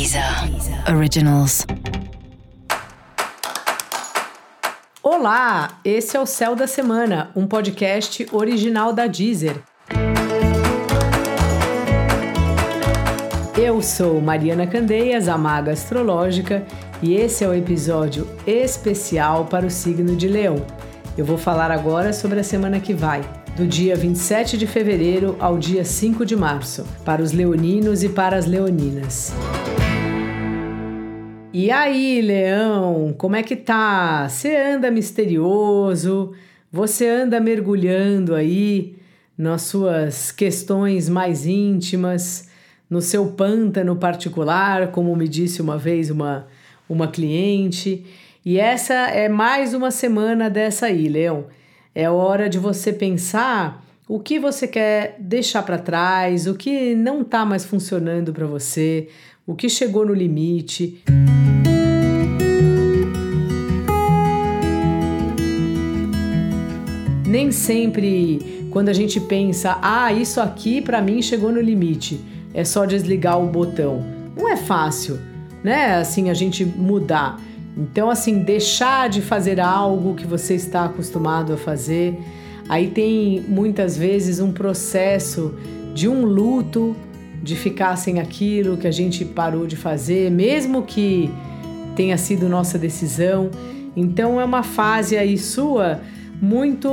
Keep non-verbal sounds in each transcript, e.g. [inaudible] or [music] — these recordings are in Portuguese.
Deezer Originals. Olá, esse é o Céu da Semana, um podcast original da Deezer. Eu sou Mariana Candeias, a maga astrológica, e esse é o episódio especial para o signo de Leão. Eu vou falar agora sobre a semana que vai, do dia 27 de fevereiro ao dia 5 de março, para os leoninos e para as leoninas. E aí, Leão, como é que tá? Você anda misterioso? Você anda mergulhando aí nas suas questões mais íntimas, no seu pântano particular, como me disse uma vez uma, uma cliente. E essa é mais uma semana dessa aí, Leão. É hora de você pensar o que você quer deixar para trás, o que não está mais funcionando para você, o que chegou no limite. Nem sempre quando a gente pensa, ah, isso aqui para mim chegou no limite, é só desligar o botão. Não é fácil, né? Assim a gente mudar. Então, assim, deixar de fazer algo que você está acostumado a fazer. Aí tem muitas vezes um processo de um luto, de ficar sem aquilo que a gente parou de fazer, mesmo que tenha sido nossa decisão. Então é uma fase aí sua muito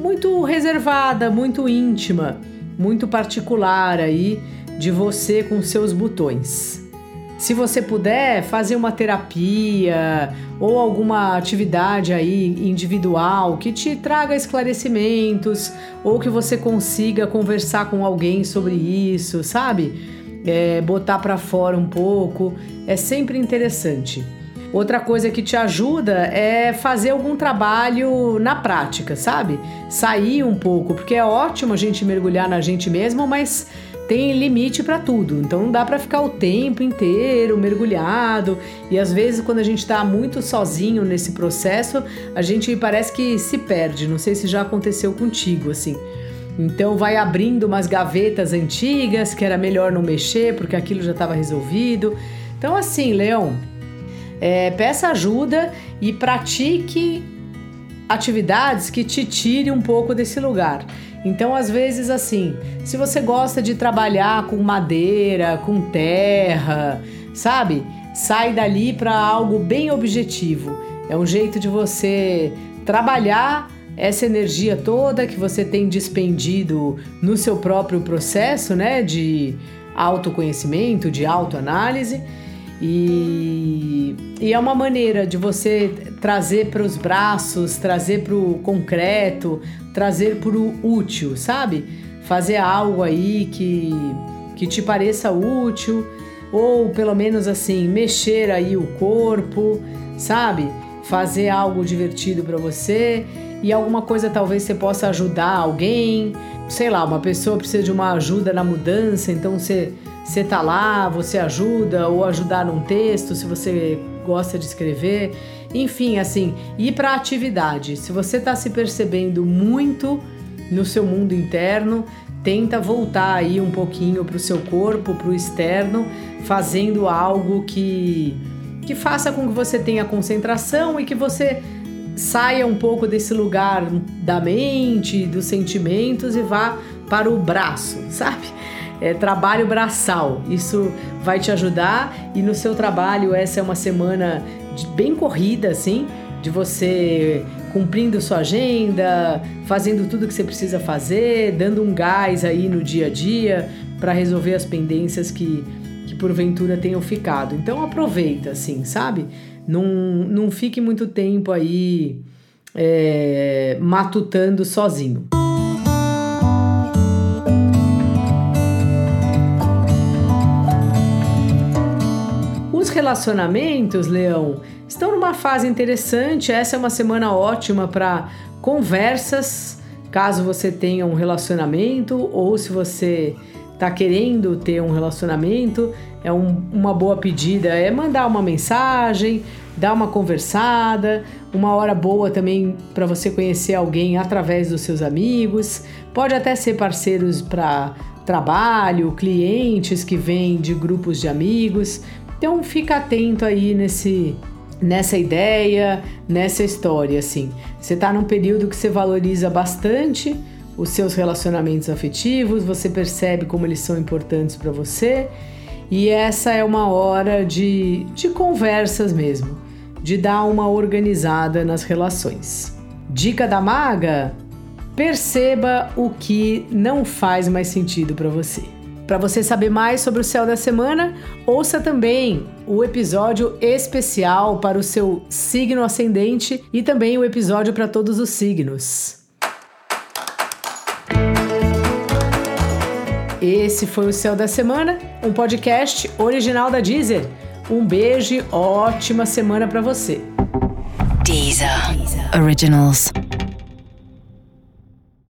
muito reservada, muito íntima, muito particular aí de você com seus botões. Se você puder fazer uma terapia ou alguma atividade aí individual que te traga esclarecimentos ou que você consiga conversar com alguém sobre isso, sabe? É, botar para fora um pouco é sempre interessante. Outra coisa que te ajuda é fazer algum trabalho na prática, sabe? Sair um pouco, porque é ótimo a gente mergulhar na gente mesmo, mas tem limite para tudo. Então não dá para ficar o tempo inteiro mergulhado. E às vezes quando a gente está muito sozinho nesse processo, a gente parece que se perde. Não sei se já aconteceu contigo assim. Então vai abrindo umas gavetas antigas que era melhor não mexer porque aquilo já estava resolvido. Então assim, Leão, é, peça ajuda e pratique atividades que te tirem um pouco desse lugar. Então, às vezes, assim, se você gosta de trabalhar com madeira, com terra, sabe? Sai dali para algo bem objetivo. É um jeito de você trabalhar essa energia toda que você tem despendido no seu próprio processo, né, de autoconhecimento, de autoanálise. E, e é uma maneira de você trazer para os braços, trazer para o concreto, trazer para o útil, sabe? Fazer algo aí que, que te pareça útil, ou pelo menos assim, mexer aí o corpo, sabe? Fazer algo divertido para você e alguma coisa talvez você possa ajudar alguém, sei lá, uma pessoa precisa de uma ajuda na mudança, então você você tá lá, você ajuda ou ajudar num texto, se você gosta de escrever. Enfim, assim, ir para atividade. Se você está se percebendo muito no seu mundo interno, tenta voltar aí um pouquinho para o seu corpo, para o externo, fazendo algo que que faça com que você tenha concentração e que você saia um pouco desse lugar da mente, dos sentimentos e vá para o braço, [laughs] sabe? É, trabalho braçal. Isso vai te ajudar e no seu trabalho essa é uma semana de, bem corrida, assim, de você cumprindo sua agenda, fazendo tudo que você precisa fazer, dando um gás aí no dia a dia para resolver as pendências que, que porventura tenham ficado. Então aproveita, assim, sabe? Não, não fique muito tempo aí é, matutando sozinho. Relacionamentos, Leão, estão numa fase interessante. Essa é uma semana ótima para conversas, caso você tenha um relacionamento ou se você está querendo ter um relacionamento, é um, uma boa pedida é mandar uma mensagem, dar uma conversada, uma hora boa também para você conhecer alguém através dos seus amigos. Pode até ser parceiros para trabalho, clientes que vêm de grupos de amigos. Então fica atento aí nesse nessa ideia, nessa história assim. Você está num período que você valoriza bastante os seus relacionamentos afetivos, você percebe como eles são importantes para você, e essa é uma hora de, de conversas mesmo, de dar uma organizada nas relações. Dica da maga: perceba o que não faz mais sentido para você. Para você saber mais sobre o céu da semana, ouça também o episódio especial para o seu signo ascendente e também o episódio para todos os signos. Esse foi o Céu da Semana, um podcast original da Deezer. Um beijo ótima semana para você. Deezer. Deezer. Originals.